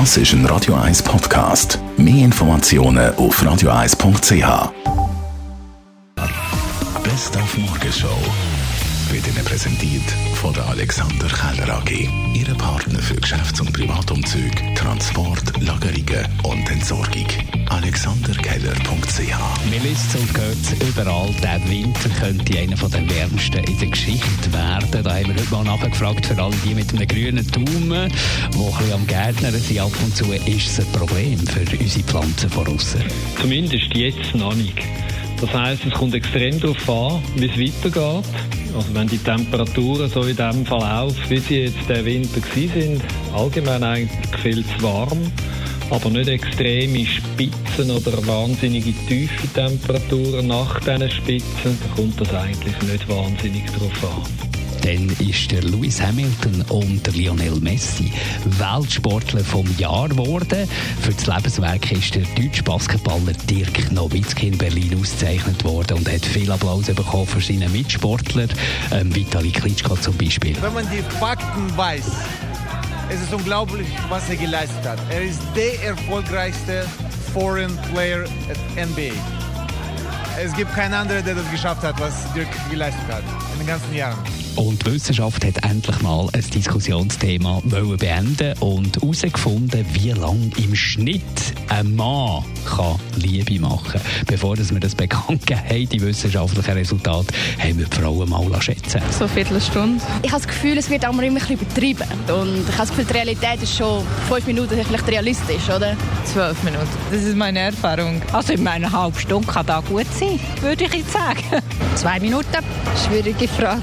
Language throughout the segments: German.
Das ist ein Radio 1 Podcast. Mehr Informationen auf radio1.ch. Best auf Morgenshow wird Ihnen präsentiert von der Alexander Keller AG. Ihre Partner für Geschäfts- und Privatumzüge, Transport, Lagerungen und Entsorgung. AlexanderKeller.ch Wir liest und gehört überall, der Winter könnte einer der wärmsten in der Geschichte werden. Mal nachgefragt, für alle die mit einem grünen Daumen, die ein bisschen am Gärtnern sind ab und zu, ist es ein Problem für unsere Pflanzen von außen? Zumindest jetzt noch nicht. Das heisst, es kommt extrem darauf an, wie es weitergeht. Also wenn die Temperaturen so in diesem Verlauf, wie sie jetzt der Winter sind, allgemein eigentlich viel zu warm, aber nicht extreme Spitzen oder wahnsinnige tiefe Temperaturen nach diesen Spitzen, dann kommt das eigentlich nicht wahnsinnig darauf an. Dann ist der Lewis Hamilton und der Lionel Messi Weltsportler vom Jahr geworden. Für das Lebenswerk ist der deutsche Basketballer Dirk Nowitzki in Berlin ausgezeichnet worden und hat viel Applaus bekommen für seine Mitsportler, ähm, Vitali Klitschko zum Beispiel. Wenn man die Fakten weiß, es ist unglaublich, was er geleistet hat. Er ist der erfolgreichste Foreign Player at NBA. Es gibt keinen anderen, der das geschafft hat, was Dirk geleistet hat in den ganzen Jahren. Und die Wissenschaft hat endlich mal ein Diskussionsthema beenden und herausgefunden, wie lange im Schnitt ein Mann kann Liebe machen kann. Bevor wir das bekannt haben, die wissenschaftlichen Resultate, haben wir die Frauen mal schätzen So eine Viertelstunde. Ich habe das Gefühl, es wird immer ein bisschen übertrieben. Und ich habe das Gefühl, die Realität ist schon fünf Minuten vielleicht realistisch, oder? Zwölf Minuten. Das ist meine Erfahrung. Also in meiner halben Stunde kann das gut sein, würde ich jetzt sagen. Zwei Minuten. Schwierige Frage.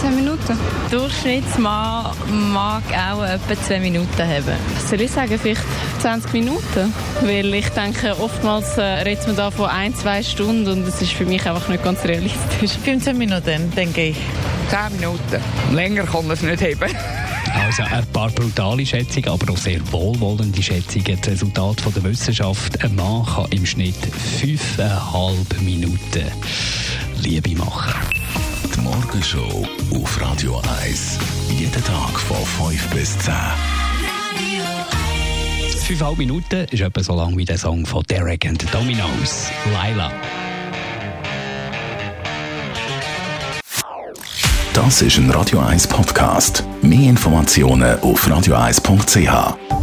15 Minuten. Durchschnittsmann mag auch etwa zwei Minuten haben. Was soll ich sagen? Vielleicht 20 Minuten. Weil ich denke, oftmals äh, redet man da von ein, zwei Stunden und das ist für mich einfach nicht ganz realistisch. 15 Minuten, denke ich. 10 Minuten. Länger kann man es nicht haben. Also ein paar brutale Schätzungen, aber auch sehr wohlwollende Schätzungen. Das Resultat von der Wissenschaft, ein Mann kann im Schnitt 5,5 Minuten Liebe machen. Die Morgenshow auf Radio 1. Jeden Tag von 5 bis 10. 5,5 Minuten ist etwa so lang wie der Song von Derek and the Dominoes. Laila. Das ist ein Radio 1 Podcast. Mehr Informationen auf radio1.ch.